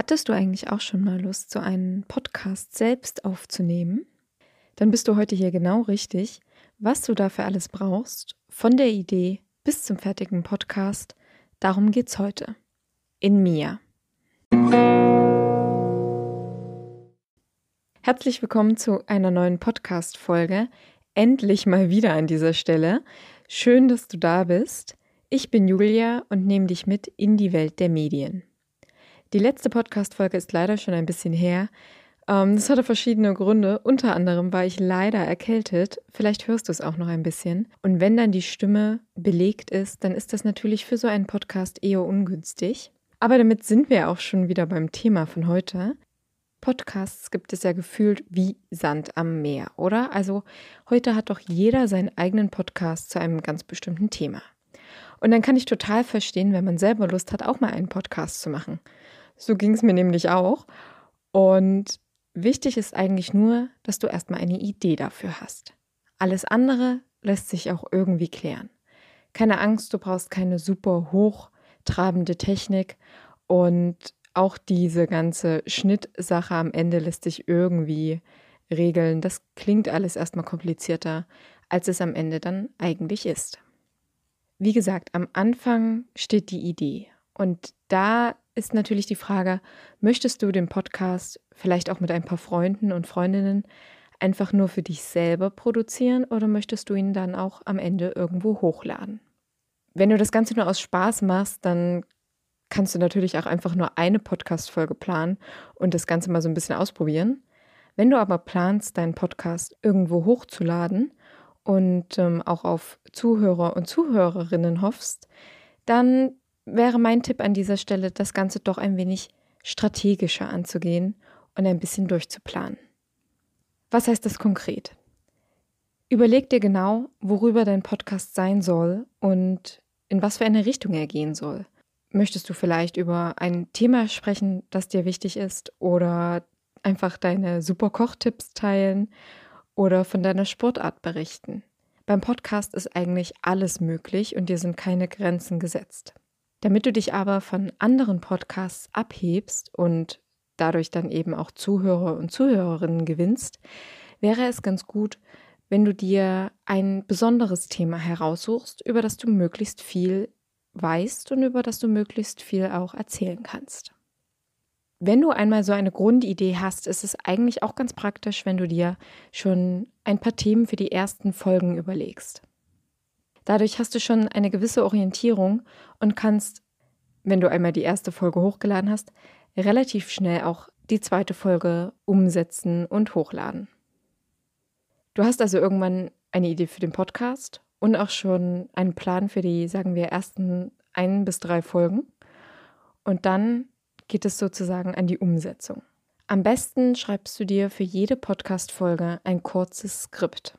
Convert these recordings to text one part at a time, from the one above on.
Hattest du eigentlich auch schon mal Lust, so einen Podcast selbst aufzunehmen? Dann bist du heute hier genau richtig. Was du dafür alles brauchst, von der Idee bis zum fertigen Podcast, darum geht's heute. In mir. Herzlich willkommen zu einer neuen Podcast-Folge. Endlich mal wieder an dieser Stelle. Schön, dass du da bist. Ich bin Julia und nehme dich mit in die Welt der Medien. Die letzte Podcast-Folge ist leider schon ein bisschen her. Ähm, das hatte verschiedene Gründe. Unter anderem war ich leider erkältet. Vielleicht hörst du es auch noch ein bisschen. Und wenn dann die Stimme belegt ist, dann ist das natürlich für so einen Podcast eher ungünstig. Aber damit sind wir auch schon wieder beim Thema von heute. Podcasts gibt es ja gefühlt wie Sand am Meer, oder? Also heute hat doch jeder seinen eigenen Podcast zu einem ganz bestimmten Thema. Und dann kann ich total verstehen, wenn man selber Lust hat, auch mal einen Podcast zu machen. So ging es mir nämlich auch. Und wichtig ist eigentlich nur, dass du erstmal eine Idee dafür hast. Alles andere lässt sich auch irgendwie klären. Keine Angst, du brauchst keine super hochtrabende Technik und auch diese ganze Schnittsache am Ende lässt sich irgendwie regeln. Das klingt alles erstmal komplizierter, als es am Ende dann eigentlich ist. Wie gesagt, am Anfang steht die Idee und da ist natürlich die Frage, möchtest du den Podcast vielleicht auch mit ein paar Freunden und Freundinnen einfach nur für dich selber produzieren oder möchtest du ihn dann auch am Ende irgendwo hochladen? Wenn du das Ganze nur aus Spaß machst, dann kannst du natürlich auch einfach nur eine Podcast-Folge planen und das Ganze mal so ein bisschen ausprobieren. Wenn du aber planst, deinen Podcast irgendwo hochzuladen und ähm, auch auf Zuhörer und Zuhörerinnen hoffst, dann wäre mein Tipp an dieser Stelle, das Ganze doch ein wenig strategischer anzugehen und ein bisschen durchzuplanen. Was heißt das konkret? Überleg dir genau, worüber dein Podcast sein soll und in was für eine Richtung er gehen soll. Möchtest du vielleicht über ein Thema sprechen, das dir wichtig ist oder einfach deine super Kochtipps teilen oder von deiner Sportart berichten? Beim Podcast ist eigentlich alles möglich und dir sind keine Grenzen gesetzt. Damit du dich aber von anderen Podcasts abhebst und dadurch dann eben auch Zuhörer und Zuhörerinnen gewinnst, wäre es ganz gut, wenn du dir ein besonderes Thema heraussuchst, über das du möglichst viel weißt und über das du möglichst viel auch erzählen kannst. Wenn du einmal so eine Grundidee hast, ist es eigentlich auch ganz praktisch, wenn du dir schon ein paar Themen für die ersten Folgen überlegst. Dadurch hast du schon eine gewisse Orientierung und kannst, wenn du einmal die erste Folge hochgeladen hast, relativ schnell auch die zweite Folge umsetzen und hochladen. Du hast also irgendwann eine Idee für den Podcast und auch schon einen Plan für die, sagen wir, ersten ein bis drei Folgen. Und dann geht es sozusagen an die Umsetzung. Am besten schreibst du dir für jede Podcast-Folge ein kurzes Skript.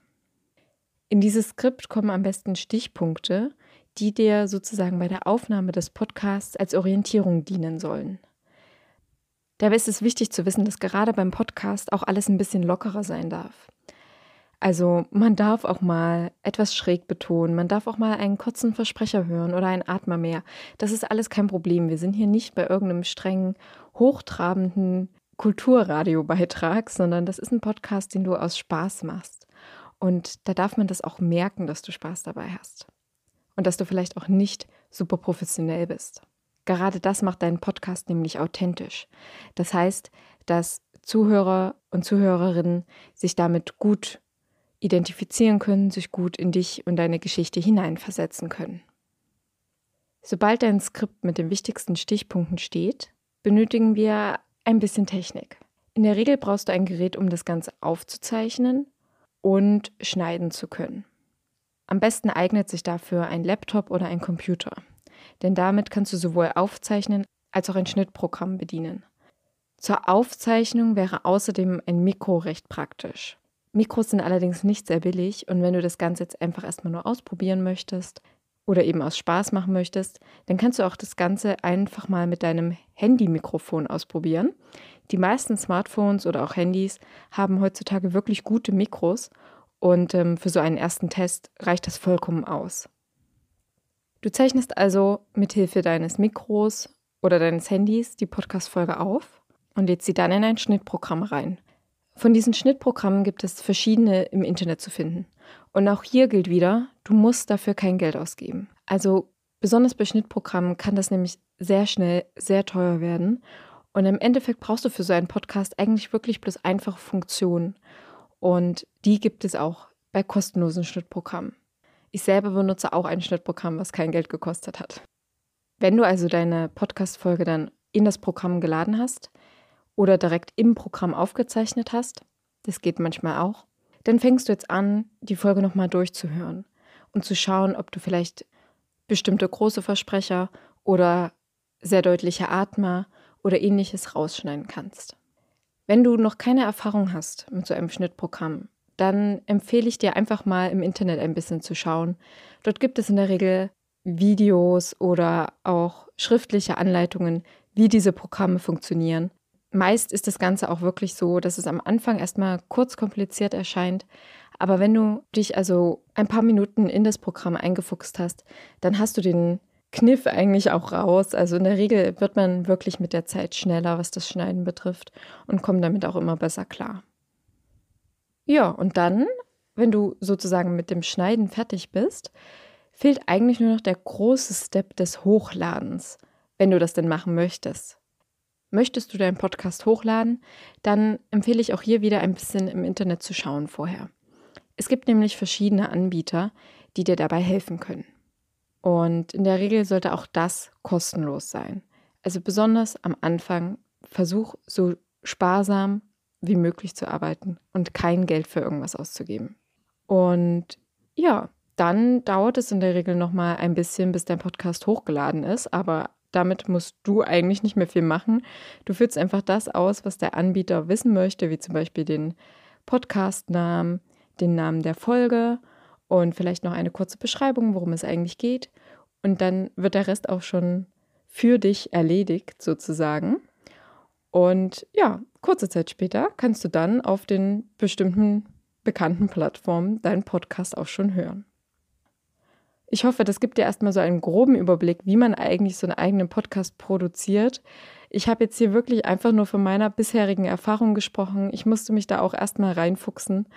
In dieses Skript kommen am besten Stichpunkte, die dir sozusagen bei der Aufnahme des Podcasts als Orientierung dienen sollen. Dabei ist es wichtig zu wissen, dass gerade beim Podcast auch alles ein bisschen lockerer sein darf. Also man darf auch mal etwas schräg betonen, man darf auch mal einen kurzen Versprecher hören oder einen Atmer mehr. Das ist alles kein Problem. Wir sind hier nicht bei irgendeinem strengen, hochtrabenden Kulturradiobeitrag, sondern das ist ein Podcast, den du aus Spaß machst. Und da darf man das auch merken, dass du Spaß dabei hast. Und dass du vielleicht auch nicht super professionell bist. Gerade das macht deinen Podcast nämlich authentisch. Das heißt, dass Zuhörer und Zuhörerinnen sich damit gut identifizieren können, sich gut in dich und deine Geschichte hineinversetzen können. Sobald dein Skript mit den wichtigsten Stichpunkten steht, benötigen wir ein bisschen Technik. In der Regel brauchst du ein Gerät, um das Ganze aufzuzeichnen und schneiden zu können. Am besten eignet sich dafür ein Laptop oder ein Computer, denn damit kannst du sowohl aufzeichnen als auch ein Schnittprogramm bedienen. Zur Aufzeichnung wäre außerdem ein Mikro recht praktisch. Mikros sind allerdings nicht sehr billig und wenn du das Ganze jetzt einfach erstmal nur ausprobieren möchtest oder eben aus Spaß machen möchtest, dann kannst du auch das Ganze einfach mal mit deinem Handy-Mikrofon ausprobieren. Die meisten Smartphones oder auch Handys haben heutzutage wirklich gute Mikros und ähm, für so einen ersten Test reicht das vollkommen aus. Du zeichnest also mit Hilfe deines Mikros oder deines Handys die Podcast-Folge auf und lädst sie dann in ein Schnittprogramm rein. Von diesen Schnittprogrammen gibt es verschiedene im Internet zu finden. Und auch hier gilt wieder, du musst dafür kein Geld ausgeben. Also besonders bei Schnittprogrammen kann das nämlich sehr schnell sehr teuer werden. Und im Endeffekt brauchst du für so einen Podcast eigentlich wirklich bloß einfache Funktionen. Und die gibt es auch bei kostenlosen Schnittprogrammen. Ich selber benutze auch ein Schnittprogramm, was kein Geld gekostet hat. Wenn du also deine Podcast-Folge dann in das Programm geladen hast oder direkt im Programm aufgezeichnet hast, das geht manchmal auch, dann fängst du jetzt an, die Folge nochmal durchzuhören und zu schauen, ob du vielleicht bestimmte große Versprecher oder sehr deutliche Atmer oder ähnliches rausschneiden kannst. Wenn du noch keine Erfahrung hast mit so einem Schnittprogramm, dann empfehle ich dir einfach mal im Internet ein bisschen zu schauen. Dort gibt es in der Regel Videos oder auch schriftliche Anleitungen, wie diese Programme funktionieren. Meist ist das Ganze auch wirklich so, dass es am Anfang erstmal kurz kompliziert erscheint. Aber wenn du dich also ein paar Minuten in das Programm eingefuchst hast, dann hast du den Kniff eigentlich auch raus. Also in der Regel wird man wirklich mit der Zeit schneller, was das Schneiden betrifft und kommt damit auch immer besser klar. Ja, und dann, wenn du sozusagen mit dem Schneiden fertig bist, fehlt eigentlich nur noch der große Step des Hochladens, wenn du das denn machen möchtest. Möchtest du deinen Podcast hochladen, dann empfehle ich auch hier wieder ein bisschen im Internet zu schauen vorher. Es gibt nämlich verschiedene Anbieter, die dir dabei helfen können. Und in der Regel sollte auch das kostenlos sein. Also besonders am Anfang versuch so sparsam wie möglich zu arbeiten und kein Geld für irgendwas auszugeben. Und ja, dann dauert es in der Regel noch mal ein bisschen, bis dein Podcast hochgeladen ist, aber damit musst du eigentlich nicht mehr viel machen. Du führst einfach das aus, was der Anbieter wissen möchte, wie zum Beispiel den Podcastnamen, den Namen der Folge und vielleicht noch eine kurze Beschreibung, worum es eigentlich geht. Und dann wird der Rest auch schon für dich erledigt, sozusagen. Und ja, kurze Zeit später kannst du dann auf den bestimmten bekannten Plattformen deinen Podcast auch schon hören. Ich hoffe, das gibt dir erstmal so einen groben Überblick, wie man eigentlich so einen eigenen Podcast produziert. Ich habe jetzt hier wirklich einfach nur von meiner bisherigen Erfahrung gesprochen. Ich musste mich da auch erstmal reinfuchsen.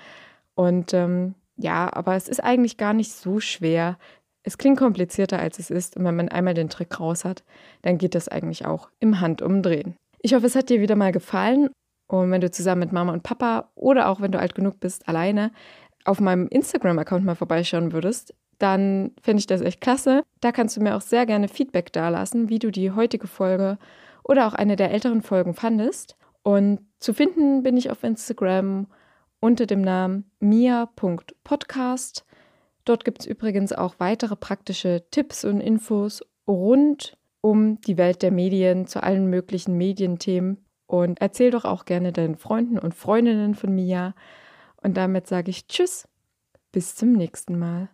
Und ähm, ja, aber es ist eigentlich gar nicht so schwer. Es klingt komplizierter, als es ist. Und wenn man einmal den Trick raus hat, dann geht das eigentlich auch im Handumdrehen. Ich hoffe, es hat dir wieder mal gefallen. Und wenn du zusammen mit Mama und Papa oder auch wenn du alt genug bist, alleine auf meinem Instagram-Account mal vorbeischauen würdest, dann finde ich das echt klasse. Da kannst du mir auch sehr gerne Feedback dalassen, wie du die heutige Folge oder auch eine der älteren Folgen fandest. Und zu finden bin ich auf Instagram unter dem Namen mia.podcast. Dort gibt es übrigens auch weitere praktische Tipps und Infos rund um die Welt der Medien zu allen möglichen Medienthemen. Und erzähl doch auch gerne deinen Freunden und Freundinnen von Mia. Und damit sage ich Tschüss, bis zum nächsten Mal.